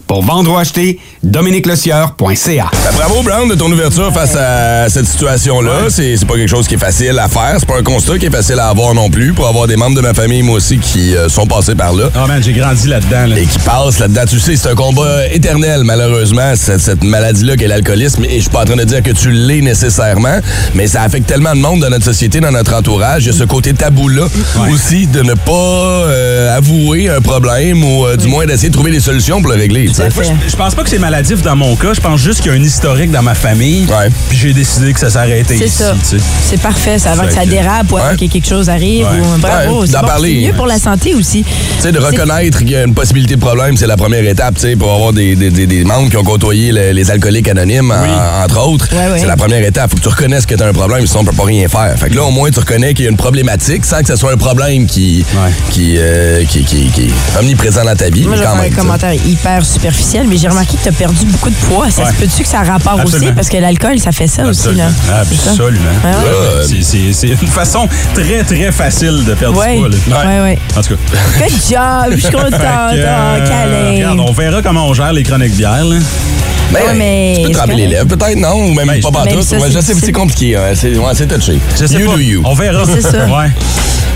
Pour vendre ou acheter, dominiquelecieur.ca. Ben, bravo, Brown, de ton ouverture face à cette situation-là. C'est c'est pas quelque chose qui est facile à faire. C'est pas un constat qui est facile à avoir non plus. Pour avoir des membres de ma famille, moi aussi, qui euh, sont passés par là. Oh man, j'ai grandi là-dedans. là. Et qui passent là-dedans. Tu sais, c'est un combat éternel, malheureusement, cette, cette maladie-là qu'est l'alcoolisme. Et je suis pas en train de dire que tu l'es nécessairement, mais ça affecte tellement de monde dans notre société, dans notre entourage. Il y a ce côté tabou-là aussi de ne pas euh, avouer un problème ou euh, du moins d'essayer de trouver des solutions pour le régler. tu sais. Tout à fait. Je pense pas que c'est maladif dans mon cas. Je pense juste qu'il y a un historique dans ma famille. Ouais. Puis j'ai décidé que ça s'arrêtait C'est ici. ça. tu sais. C'est parfait, ça avant que ça dérape ou avant Ouais. que quelque chose arrive. Ouais. Ou, bravo, Ouais, c'est d'en bon, parler. c'est mieux pour la santé aussi. Tu sais, de reconnaître qu'il y a une possibilité de problème, c'est la première étape, tu sais, pour avoir des, des, des, des membres qui ont côtoyé le- les alcooliques anonymes, en- entre autres. Ouais, ouais. C'est la première étape. Faut que tu reconnaisses que tu as un problème, sinon on peut pas rien faire. Fait que là, au moins, tu reconnais qu'il y a une problématique sans que ce soit un problème qui, Ouais. qui, euh, qui, qui, qui est omniprésent dans ta vie. Moi, mais je vais quand faire un commentaire hyper superficiel, mais j'ai remarqué que tu as perdu beaucoup de poids. Ça Ouais. se peut-tu que ça a rapport aussi? Parce que l'alcool, ça fait ça aussi. Là. Ah, absolument. C'est- une façon très, très facile de perdre Ouais. du poids. là. Ouais, ouais. En tout cas. Good job, je suis contente. [LAUGHS] Oh, euh, câlin. regarde, on verra comment on gère les chroniques bières. Là. Ben, Ouais, mais tu peux tremper les lèvres, peut-être, non? Ou même Ben, pas partout. Ouais, je sais, c'est compliqué. hein. C'est ouais, c'est touché. Je sais you pas. do you. On verra. C'est ça. Ouais.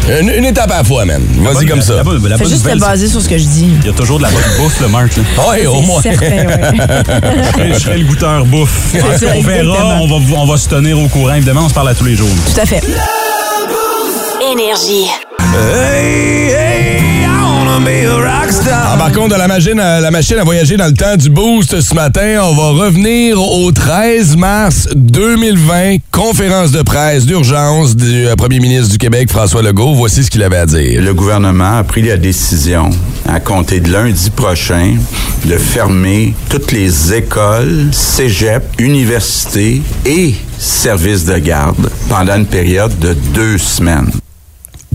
Une, une étape à la fois, man. Vas-y comme ça. La, bonne- la Fais bonne juste te baser sur ce que je dis. c'est- Il y a toujours de la bonne bouffe, le Marc. Là. Ouais, au C'est moins. certain, ouais. [LAUGHS] Je serais le goûteur bouffe. ça, on verra, on va, on va se tenir au courant. Évidemment, on se parle à tous les jours. Tout à fait. Énergie. Embarquons dans la machine, à, la machine à voyager dans le temps du boost ce matin. On va revenir au 13 mars 2020, conférence de presse d'urgence du euh, premier ministre du Québec, François Legault. Voici ce qu'il avait à dire. Le gouvernement a pris la décision, à compter de lundi prochain, de fermer toutes les écoles, cégeps, universités et services de garde pendant une période de deux semaines.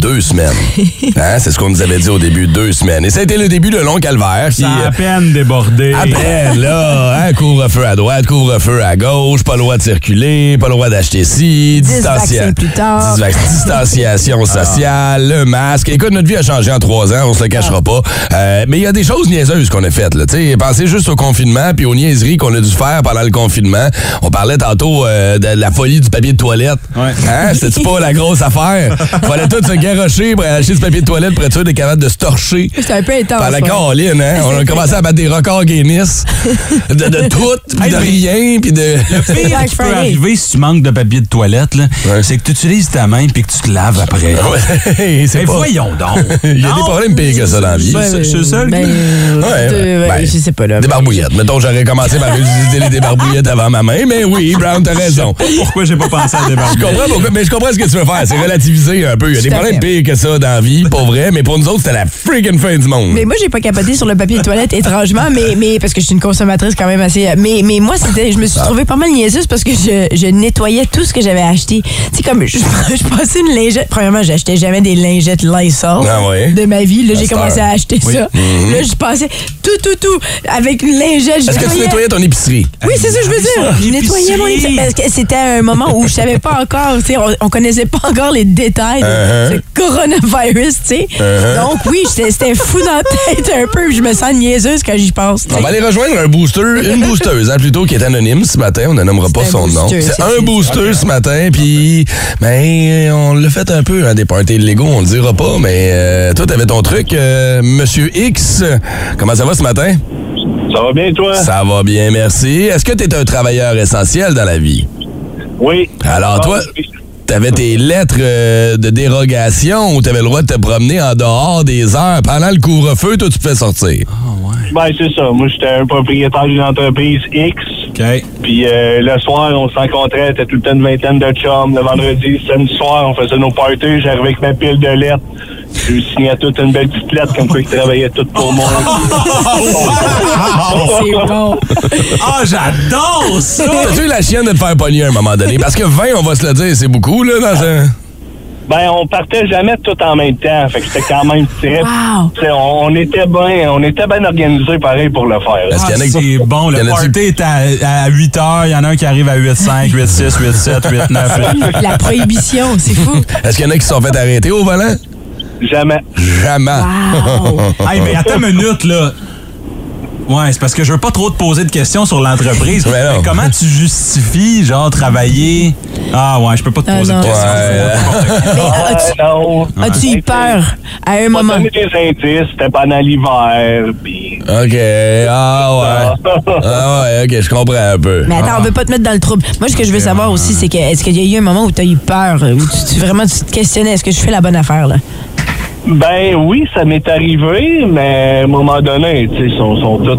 Deux semaines. [LAUGHS] Hein, c'est ce qu'on nous avait dit au début, deux semaines. Et ça a été le début de long calvaire. qui, Ça a à euh, peine débordé. Après, là, hein, couvre-feu à droite, couvre-feu à gauche, pas le droit de circuler, pas le droit d'acheter ci, Dix distancia- vaccins plus tard. distanciation [LAUGHS] sociale, le masque. Écoute, notre vie a changé en trois ans, on se le cachera pas. Euh, mais il y a des choses niaiseuses qu'on a faites. Là. Tu sais, Pensez juste au confinement puis aux niaiseries qu'on a dû faire pendant le confinement. On parlait tantôt euh, de la folie du papier de toilette. Ouais. Hein? C'était pas la grosse affaire? [LAUGHS] Fallait tout se garocher pour acheter ce papier de toilette pour être sûr d'être capable de se torcher. C'est un peu intense. Par la ouais. Caroline, hein? [LAUGHS] On a commencé à battre des records Guinness. De, de tout, [LAUGHS] puis de rien, puis de. Le [LAUGHS] pire qui peut arriver si tu manques de papier de toilette, là, Ouais. c'est que tu utilises ta main puis que tu te laves après. Ouais, c'est Mais pas- voyons donc. Il y a des problèmes pires que ça dans la vie. Je suis seul. Ben, Ouais, euh, ben, je sais pas, là. Des barbouillettes. Mettons, j'aurais commencé par utiliser les débarbouillettes avant ma main, mais oui, Brown, t'as raison. Pourquoi j'ai pas pensé à Je débarquer? comprends pourquoi, mais je comprends ce que tu veux faire. C'est relativiser un peu. Il y a des problèmes fait. pires que ça dans la vie, pour vrai, mais pour nous autres, c'était la freaking fin du monde. Mais moi, j'ai pas capoté sur le papier de toilette, étrangement, mais, mais parce que je suis une consommatrice quand même assez. Mais, mais moi, c'était, je me suis trouvée pas mal niaiseuse parce que je, je nettoyais tout ce que j'avais acheté. Tu sais, comme je, [LAUGHS] je passais une lingette. Premièrement, j'achetais jamais des lingettes Lysol Ah ouais? de ma vie. Là, j'ai commencé à acheter ça. Là, je passais tout, tout, tout avec une lingette. Est-ce que tu nettoyais ton épicerie? Oui, c'est ça que je veux dire. Je nettoyais mon épicerie parce que c'était un moment où je savais pas encore, tu sais, on, on connaissait pas encore les détails de Uh-huh. ce coronavirus, tu sais. Donc oui, j'étais- c'était fou dans la tête un peu, je me sens niaiseuse quand j'y pense. On va aller rejoindre un booster, une boosteuse, hein, plutôt, qui est anonyme ce matin. On ne nommera pas son nom. booster, C'est c'est un booster ce matin, puis ben, on l'a fait un peu, hein, des parties de Lego, on le dira pas, mais euh, toi, t'avais ton truc. euh, Monsieur X, comment ça va ce matin? Ça va bien, toi? Ça va bien, merci. Est-ce que tu es un travailleur essentiel dans la vie? Oui. Alors, Ah, toi. T'avais tes lettres euh, de dérogation où t'avais le droit de te promener en dehors des heures. Pendant le couvre-feu, toi, tu pouvais sortir. Ben, c'est ça. Moi, j'étais un propriétaire d'une entreprise X. OK. Puis euh, le soir, on se rencontrait, c'était tout le temps une vingtaine de chums. Le vendredi, samedi soir, on faisait nos parties. J'arrivais avec ma pile de lettres. Je lui signais toute une belle petite lettre comme quoi ils travaillaient tout pour moi. [LAUGHS] C'est bon. Ah, j'adore ça! T'as-tu eu la chienne de te faire pogner à un moment donné? Parce que 20, on va se le dire, c'est beaucoup, là, dans un... Ben, on partait jamais tout en même temps. Fait que c'était quand même très... Wow. On, on était bien on était bien organisés pareil pour le faire. Est-ce qu'il y en a Ah, qui- c'est bon, y en le party est à, à 8 heures, il y en a un qui arrive à 8-5, 8-6, 8-7, 8-9. La prohibition, c'est fou. Est-ce qu'il y en a qui se sont fait arrêter au volant? Jamais. Jamais. Wow. hey, mais attends une minute, là. Ouais, c'est parce que je veux pas trop te poser de questions sur l'entreprise. Mais non. Mais comment tu justifies, genre, travailler? Ah ouais, je peux pas te Ah, poser de questions. Ouais. [LAUGHS] Mais Ah, as-tu, non. as-tu eu peur à un moment? donné des indices, c'était pendant l'hiver, puis... OK. Ah ouais. Ah ouais, OK, je comprends un peu. Mais attends, on veut pas te mettre dans le trouble. Moi, ce que je veux savoir aussi, c'est que est-ce qu'il y a eu un moment où tu as eu peur, où tu, tu- vraiment tu te questionnais, est-ce que je fais la bonne affaire, là? Ben oui, ça m'est arrivé, mais à un moment donné, ils sont, sont tous,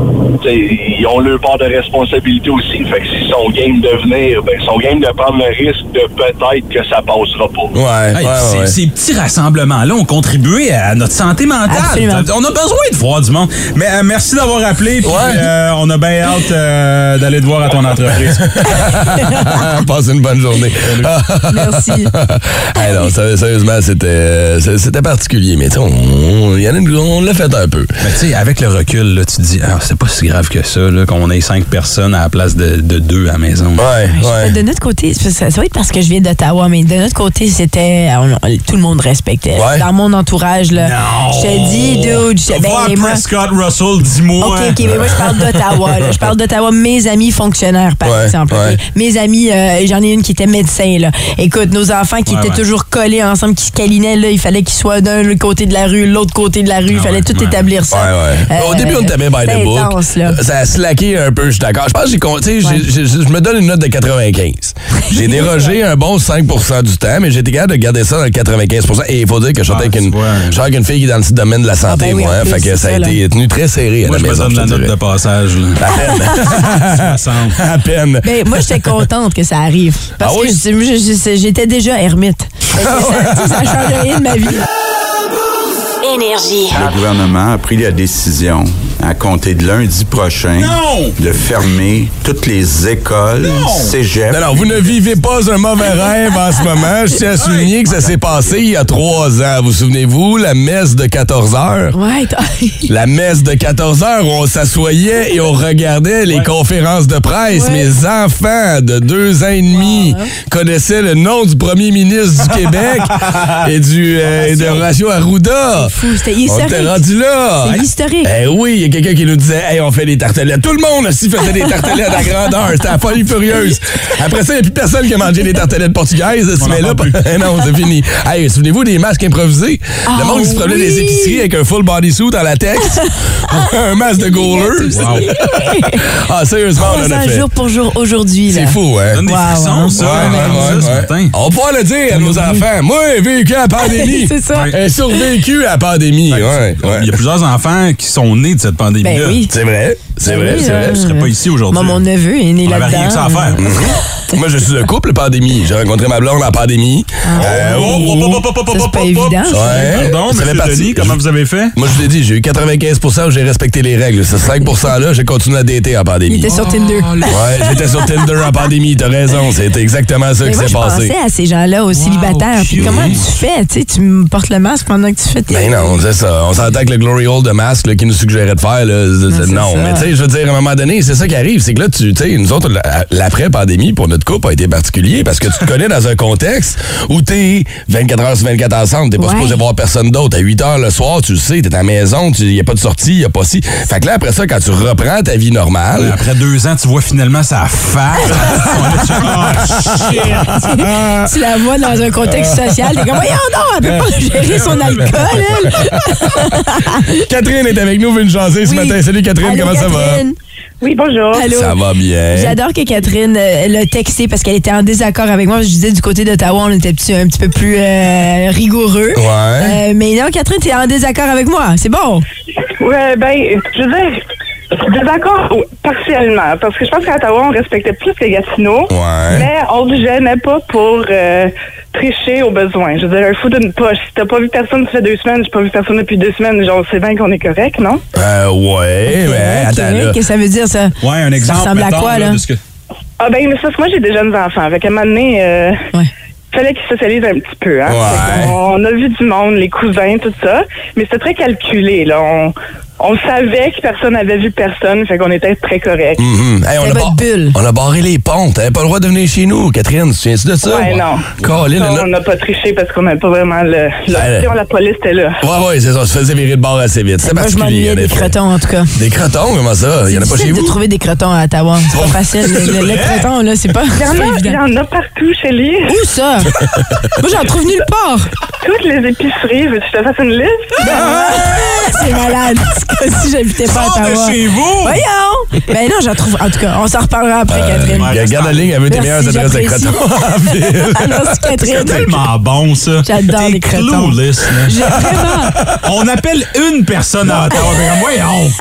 ils ont leur part de responsabilité aussi. Fait que s'ils sont game de venir, ben ils sont game de prendre le risque de peut-être que ça passera pas. Ouais, Hey, ouais, ces, ouais. ces petits rassemblements-là ont contribué à notre santé mentale. Absolument. On a besoin de voir du monde. Mais euh, merci d'avoir appelé. euh, on a bien hâte euh, d'aller te voir à ton entreprise. [LAUGHS] Passe une bonne journée. [LAUGHS] Merci. Hey, non, sé- sérieusement, c'était particulier, mais tu sais, on, on, y en a une- on l'a fait un peu. Mais tu sais, avec le recul, là, tu te dis, ah, c'est pas si grave que ça, là, qu'on ait cinq personnes à la place de, de deux à la maison. Ouais, ouais. De notre côté, c'est- ça, ça va être parce que je viens d'Ottawa, mais de notre côté, c'était. tout le monde respectait. Ouais. Dans mon entourage, là. Non. Je te dis, dude, je, ben, moi- Russell, dis-moi. OK, OK, mais moi, je parle d'Ottawa. Je parle d'Ottawa, mes amis fonctionnaires, par Ouais, exemple. ouais. Mes amis, euh, j'en ai une qui était médecin. Là. Écoute, nos enfants qui Ouais, étaient ouais. toujours collés ensemble, qui se câlinaient, là, il fallait qu'ils soient d'un côté de la rue, l'autre côté de la rue. Il Ah fallait ouais, tout ouais. établir ça. Ouais, ouais. Euh, Au début, on était bien by the book. Ça a slacké un peu, je suis d'accord. Je pense que j'ai j'ai- je me donne une note de 95. J'ai [LAUGHS] dérogé un bon 5 du temps, mais j'ai été capable de garder ça dans le 95% Et il faut dire que je suis Ah, avec tu une, une fille qui est dans le domaine de la santé, ben oui, moi. hein. fait que ça a ça, là. été tenu très serré à Moi, la je me maison. donne je la te note de passage. À peine. [LAUGHS] à peine. Ben, moi, j'étais contente que ça arrive. Parce Ah que j'étais déjà ermite. [LAUGHS] Ça, ça change rien de ma vie. Le gouvernement a pris la décision, à compter de lundi prochain, Non! de fermer toutes les écoles. Non, non, vous ne vivez pas un mauvais rêve en ce moment. Je tiens à souligner que ça s'est passé il y a trois ans. Vous souvenez-vous, la messe de 14 heures? Ouais, toi- [LAUGHS] La messe de 14 heures où on s'assoyait et on regardait les conférences de presse. Ouais. Mes enfants de deux ans et demi connaissaient le nom du premier ministre du Québec [LAUGHS] et du euh, de Horacio Arruda. fou, c'était On était rendu là. C'est historique. Eh oui, il y a quelqu'un qui nous disait Hey, on fait des tartelettes. Tout le monde aussi faisait des tartelettes à grandeur. C'était la folie furieuse. Après ça, il n'y a plus personne qui a mangé des tartelettes portugaises. On Mais là, [LAUGHS] non, c'est fini. Hey, souvenez-vous des masques improvisés? le Ah monde qui se promenait oui. des épiceries avec un full bodysuit en latex. [LAUGHS] un masque de goaler. Wow. Ah, sérieusement, on en a fait. jour pour jour aujourd'hui. là. C'est fou, hein? Donne des Wow, frissons, hein? ça. Ouais, hein, ouais, ouais. On pouvoir le dire à nos enfants. Moi, j'ai vécu à la [LAUGHS] pandémie. C'est ça. Elle survécu à la pandémie. Ouais, ouais. Il y a plusieurs enfants qui sont nés de cette pandémie-là. Ben oui. C'est vrai. C'est Ben vrai, oui, c'est vrai. Je serais pas ici aujourd'hui. Moi, mon neveu est né On avait là-dedans. rien que ça à faire. [LAUGHS] Moi, je suis un couple pandémie. J'ai rencontré ma blonde en pandémie. Euh, Oh, oh, oh, oh, oh, oh, oh, Ça, c'est oh, pas oh, évident. oh. Ouais. Pardon, Ça fait M. partie- Denis, comment vous avez fait? Moi, je l'ai dit, j'ai eu 95 où j'ai respecté les règles. Ce 5 %-là, j'ai continué à dater en Il pandémie. était sur Tinder. Ouais, j'étais sur Tinder en pandémie. T'as raison. C'était exactement ça qui s'est je passé. pensais à ces gens-là, aux célibataires. Puis comment tu fais? Tu portes le masque pendant que tu fais tes... Ben non, c'est ça. On s'entend que le Glory Hole de masque qui nous suggérait de faire, là, non. Mais tu sais, je veux dire, à un moment donné, c'est ça qui arrive. C'est que là, tu sais, nous autres, la- l'après-pandémie, pour notre couple, a été particulier parce que tu te connais dans un contexte où t'es 24 heures sur 24 ensemble. T'es pas Ouais. supposé voir personne d'autre. À 8 heures le soir, tu le sais, t'es à la maison, il n'y a pas de sortie, il n'y a pas si. Fait que là, après ça, quand tu reprends ta vie normale, Après deux ans, tu vois finalement sa face. [LAUGHS] tu la vois dans un contexte social, t'es comme, voyons non, elle peut pas gérer son alcool, elle. Catherine est avec nous, une ce Oui. matin. Salut Catherine, Allô, comment ça va? Oui, bonjour. Allô? Ça va bien. J'adore que Catherine euh, l'a texté parce qu'elle était en désaccord avec moi. Je disais du côté d'Ottawa, on était un petit peu plus euh, rigoureux. Ouais. Euh, mais non, Catherine, t'es en désaccord avec moi. C'est bon? Ouais, ben, je veux dire, désaccord partiellement, parce que je pense qu'à Ottawa, on respectait plus les Gatineaux, Ouais. mais on ne gênait pas pour euh, tricher au besoin. Je veux dire, un fou d'une poche. Si t'as pas vu personne, ça fait deux semaines, j'ai pas vu personne depuis deux semaines, genre, c'est bien qu'on est correct, non? Euh, ouais, attends. Qu'est-ce que ça veut dire, ça? Ouais, un exemple. Ça ressemble à quoi, là? que- Ah ben, mais ça, moi, j'ai des jeunes enfants. Avec un moment donné, euh, Ouais. fallait qu'ils socialisent un petit peu. Hein? Ouais. Qu'on- On a vu du monde, les cousins, tout ça, mais c'était très calculé. Là. On, on savait que personne n'avait vu personne, fait qu'on était très correct. Mhm. Hey, on, a votre bar- bulle. on a barré les ponts. T'avais pas le droit de venir chez nous, Catherine. Tu te souviens de ça? Ouais, non. Colin, Ça, là- on n'a pas triché parce qu'on n'avait pas vraiment le- l'option. La police était là. Ouais, ouais, c'est ça. On se faisait virer de bord assez vite. C'est Moi, je particulier. en des crotons, en tout cas. Des crotons, comment ça? Il y en a pas chez vous? de trouver des crotons à Ottawa. C'est pas facile. Le, le- [LAUGHS] croton, là, c'est pas, Il y, en a, il y évident. en a partout chez lui. Où ça? Moi, j'en trouve nulle part. Toutes les épiceries. Veux-tu que je te fasse une liste? [LAUGHS] C'est malade. [LAUGHS] si j'habitais pas à Sors de Ottawa. chez vous! Voyons! Ben non, j'en trouve. En tout cas, on s'en reparlera après, Catherine. Euh, Garde la ligne, elle veut tes meilleures adresses de j'apprécie. croton en ville. Alors, c'est C'est Catherine. tellement bon, ça. J'adore les crotons. J'ai vraiment. On appelle une personne à Ottawa. Ben, voyons.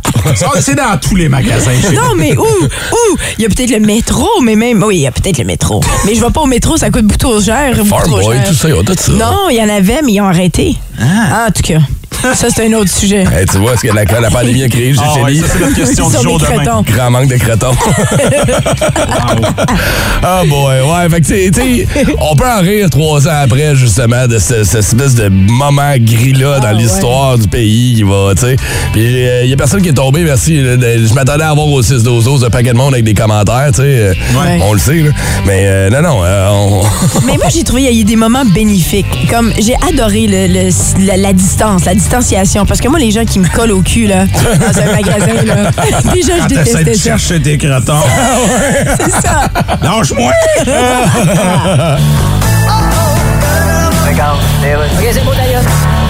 C'est dans tous les magasins Non, mais où? Où? Il y a peut-être le métro, mais même. Oui, il y a peut-être le métro. Mais je vais pas au métro, ça coûte beaucoup trop cher. beaucoup Farm Boy, cher. tout ça, ils ont tout ça. Non, il y en avait, mais ils ont arrêté. Ah, en tout cas. Ça, c'est un autre sujet. Hey, tu vois ce que la, la pandémie a créé chez Ah ouais, Chélie? c'est notre question du jour demain. Grand manque de crotons. Ah boy, ouais, fait que tu sais, on peut en rire trois ans après justement de ce- cette espèce de moment gris-là Ah, dans l'histoire du pays qui va, tu sais. Puis il y a personne qui est tombé, merci. je m'attendais à avoir au 6 12 un paquet de monde avec des commentaires, tu sais. euh, Ouais. On le sait, là. Mais euh, non, non, euh, on... Mais moi, j'ai trouvé qu'il y a eu des moments bénéfiques. Comme j'ai adoré le- le- la, la distance, la distanciation. Parce que moi, les gens qui me collent au cul, là, dans un magasin, là, [LAUGHS] déjà, je Quand t'essaies détestais de ça. chercher tes crotons. [LAUGHS] C'est ça. Lâche-moi! [LAUGHS]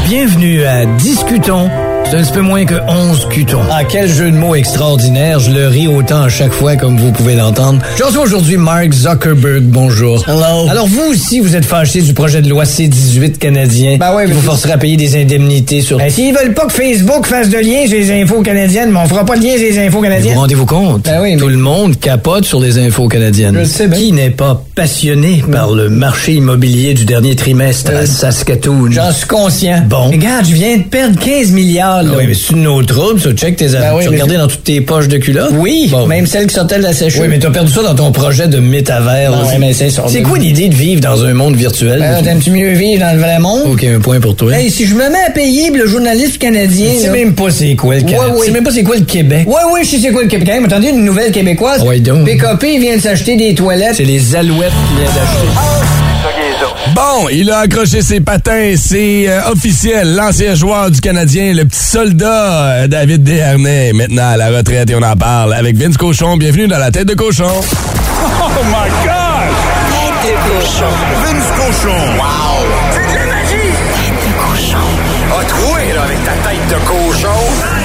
Bienvenue à Discutons. C'est un petit peu moins que 11 cutons. Ah, quel jeu de mots extraordinaire. Je le ris autant à chaque fois, comme vous pouvez l'entendre. Je reçois aujourd'hui Mark Zuckerberg. Bonjour. Hello. Alors, vous aussi, vous êtes fâché du projet de loi C-18 canadien. Ben oui, vous forcerez à payer des indemnités sur... Ben, S'ils veulent pas que Facebook fasse de lien sur les infos canadiennes, mais on fera pas de lien sur les infos canadiennes. Vous rendez-vous compte? Ben oui, Tout le monde capote sur les infos canadiennes. Je sais bien. Qui n'est pas passionné par le marché immobilier du dernier trimestre à Saskatoon? J'en suis conscient. Bon. Regarde, je viens de perdre 15 milliards. Là. oui, mais c'est une autre trouble, ça. Check tes affaires. oui, tu as mais regardé dans toutes tes poches de culottes? Oui, même celle qui sortait de la sécheuse. Oui, mais t'as perdu ça dans ton projet de métavers. Non, mais c'est. C'est quoi l'idée de vivre dans un monde virtuel? Ben, T'aimes-tu mieux vivre dans le vrai monde? Ok, un point pour toi. Hey, si je me mets à payer le journaliste canadien. Tu sais même pas c'est quoi le Canada. Ouais, ouais. Tu sais même pas c'est quoi le Québec. Ouais, ouais, je sais c'est quoi le Québec. Quand même, attendez, une nouvelle québécoise? Ouais, donc. PKP vient de s'acheter des toilettes. C'est les alouettes qui d'acheter. Bon, il a accroché ses patins, c'est euh, officiel. L'ancien joueur du Canadien, le petit soldat euh, David Desharnais, maintenant à la retraite et on en parle avec Vince Cochon. Bienvenue dans la tête de cochon. Oh my God! Tête de cochon. Vince Cochon. Wow! C'est de la magie! Tête de cochon. A troué, là, avec ta tête de cochon.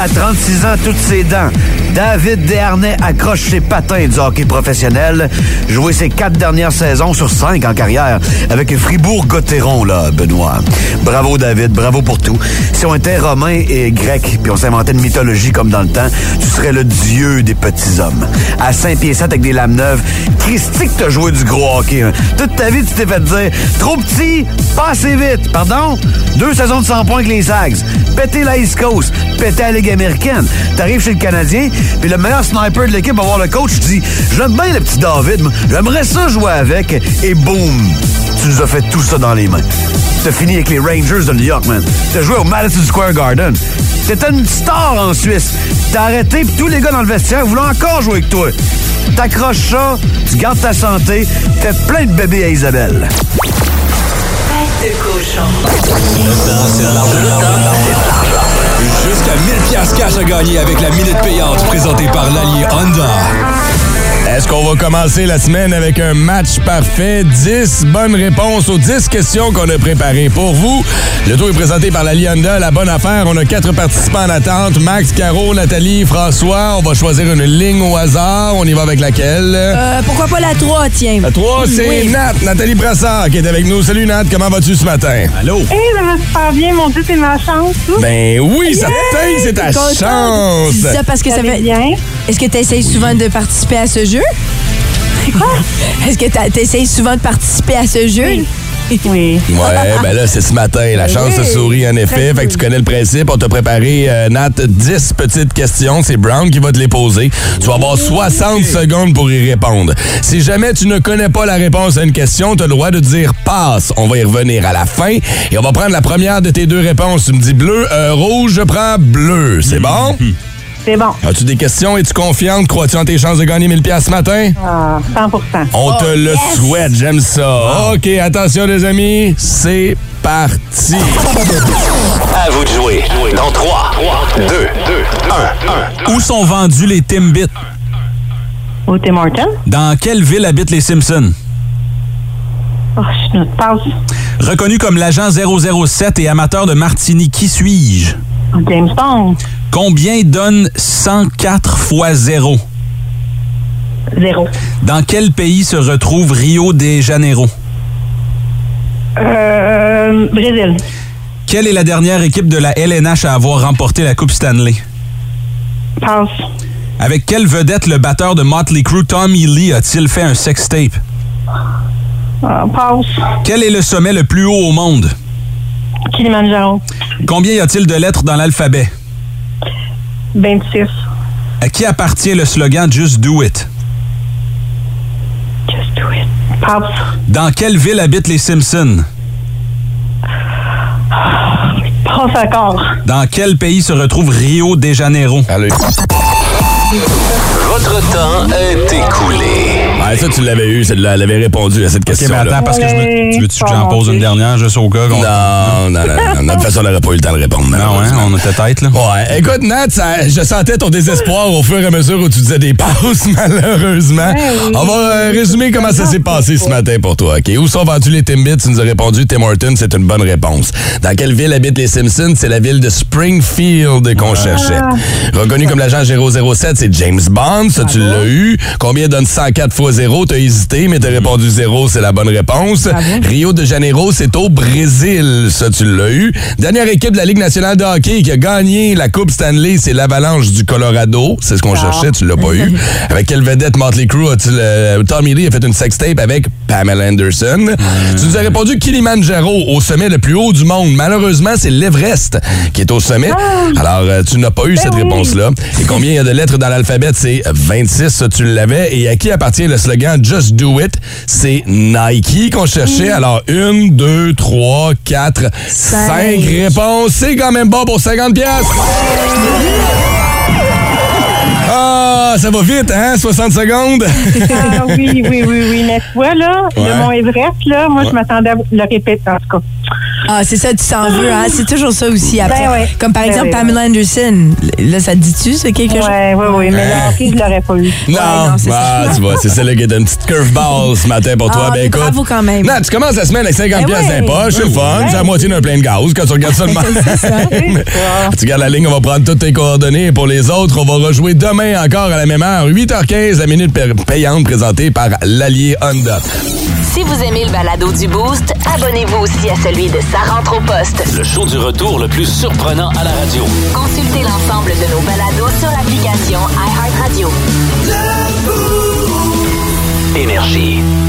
À 36 ans, toutes ses dents. David Desharnais accroche ses patins du hockey professionnel. Joué ses quatre dernières saisons sur cinq en carrière avec Fribourg-Gotteron, là, Benoît. Bravo, David. Bravo pour tout. Si on était romain et grec, puis on s'inventait une mythologie comme dans le temps, tu serais le dieu des petits hommes. À 5 pieds 7 avec des lames neuves, Christy que t'as joué du gros hockey. hein. Toute ta vie, tu t'es fait dire trop petit, pas assez vite. Pardon? Deux saisons de 100 points avec les Sags. Péter la East Coast. Péter la Ligue américaine. T'arrives chez le Canadien, puis le meilleur sniper de l'équipe va voir le coach, tu dis J'aime bien le petit David, j'aimerais ça jouer avec. Et boum! Tu nous as fait tout ça dans les mains. T'as fini avec les Rangers de New York, man. T'as joué au Madison Square Garden. T'étais une star en Suisse. T'as arrêté, puis tous les gars dans le vestiaire voulaient encore jouer avec toi. T'accroches ça, tu gardes ta santé, t'es plein de bébés à Isabelle. Tête de cochon. Jusqu'à 1000 piastres cash à gagner avec la minute payante présentée par l'allié Honda. Est-ce qu'on va commencer la semaine avec un match parfait? 10 bonnes réponses aux 10 questions qu'on a préparées pour vous. Le tout est présenté par la Lianda, la bonne affaire. On a quatre participants en attente. Max, Caro, Nathalie, François. On va choisir une ligne au hasard. On y va avec laquelle? Euh, pourquoi pas la 3, tiens? La 3, c'est Oui. Nat, Nathalie Brassard qui est avec nous. Salut Nat, comment vas-tu ce matin? Allô? Eh, ça va super bien, mon Dieu, c'est ma chance. tout. Ben oui, certain que c'est ta chance. Tu dis ça parce que ça fait. Est-ce que tu essayes souvent de participer à ce jeu? Quoi? Est-ce que tu essayes souvent de participer à ce jeu? Oui. [LAUGHS] Ouais, ben là, c'est ce matin. La chance Oui. sourit, en effet. Fait que tu connais le principe. On t'a préparé, euh, Nat, 10 petites questions. C'est Brown qui va te les poser. Tu vas avoir 60 secondes pour y répondre. Si jamais tu ne connais pas la réponse à une question, tu as le droit de dire passe. On va y revenir à la fin. Et on va prendre la première de tes deux réponses. Tu me dis bleu, euh, rouge, je prends bleu. C'est bon? [LAUGHS] C'est bon. As-tu des questions? Es-tu confiante? Crois-tu en tes chances de gagner 1000 pièces ce matin? Ah, 100 On te Oh, le yes! souhaite, j'aime ça. OK, attention les amis, c'est parti. À vous de jouer. Dans 3, 2, 2, 1, 1. Où sont vendus les Timbits? Au Tim Hortons? Dans quelle ville habitent les Simpsons? Oh, je passe. Reconnu comme l'agent 007 et amateur de martini, qui suis-je? James Bond. Combien donne 104 fois 0? Zéro. Dans quel pays se retrouve Rio de Janeiro? Euh, Brésil. Quelle est la dernière équipe de la LNH à avoir remporté la Coupe Stanley? Passe. Avec quelle vedette le batteur de Motley Crue, Tommy Lee, a-t-il fait un sextape? Euh, passe. Quel est le sommet le plus haut au monde? Kilimanjaro. Combien y a-t-il de lettres dans l'alphabet? 26. À qui appartient le slogan Just Do It? Just do it. Passe. Dans quelle ville habitent les Simpsons? Passe encore. Dans quel pays se retrouve Rio de Janeiro? Votre temps est écoulé. Ouais, ça, tu l'avais eu, elle avait répondu à cette Ok, mais question-là. attends, parce que je me... Tu veux-tu que j'en pose une dernière juste au cas qu'on... Non, non, non, non. De toute façon, on n'aurait pas eu le temps de répondre. Non, hein, on était tête, là. Ouais. Écoute, Nat, ça- je sentais ton désespoir au fur et à mesure où tu disais des pauses, [LAUGHS] malheureusement. On va euh, résumer comment ça s'est passé ce matin pour toi, OK? Où sont vendus les Timbits? Tu nous as répondu Tim Hortons, c'est une bonne réponse. Dans quelle ville habitent les Simpsons? C'est la ville de Springfield qu'on cherchait. Reconnu comme l'agent 007, c'est James Bond. Ça, tu l'as eu. Combien donne 104 fois 0? T'as hésité, mais t'as répondu 0, c'est la bonne réponse. Rio de Janeiro, c'est au Brésil. Ça, tu l'as eu. Dernière équipe de la Ligue nationale de hockey qui a gagné la Coupe Stanley, c'est l'Avalanche du Colorado. C'est ce qu'on cherchait, tu l'as pas eu. [LAUGHS] Avec quelle vedette Motley Crue a-t-il... euh, Tommy Lee a fait une sextape avec Pamela Anderson. Tu nous as répondu Kilimanjaro, au sommet le plus haut du monde. Malheureusement, c'est l'Everest qui est au sommet. Alors, euh, tu n'as pas eu cette réponse-là. Et combien il y a de lettres dans l'alphabet? C'est 26, ça, tu l'avais. Et à qui appartient le slogan Just Do It? C'est Nike qu'on cherchait. Alors, une, deux, trois, quatre, cinq réponses. C'est quand même bon pour 50 piastres. Ah, ça va vite, hein? 60 secondes? Ah oui, oui, oui, oui. Mais tu vois, là, Ouais. le Mont Everest, là, moi, je m'attendais à le répéter, en tout cas. Ah, c'est ça, tu s'en veux, hein? C'est toujours ça aussi. Après. Ben ouais. Comme par Ben exemple oui, Pamela Anderson. Là, ça te dit-tu, ça, quelque chose? Ouais, oui, oui. Mais hockey, je l'aurais pas eu. Non, ah, tu vois, c'est celle-là qui est une petite curveball ce matin pour toi. Ah, ben mais écoute. bravo quand même. Non, tu commences la semaine avec 50 Ben piastres ouais. d'impôt, c'est le fun, Ouais. c'est la moitié d'un plein de gaz quand tu regardes ça de [LAUGHS] même. [LAUGHS] Tu gardes la ligne, on va prendre toutes tes coordonnées. Et pour les autres, on va rejouer demain demain encore à la même heure, 8h15, la minute payante présentée par l'Allier Honda. Si vous aimez le balado du Boost, abonnez-vous aussi à celui de Sa rentre au poste. Le show du retour le plus surprenant à la radio. Consultez l'ensemble de nos balados sur l'application iHeartRadio. Énergie.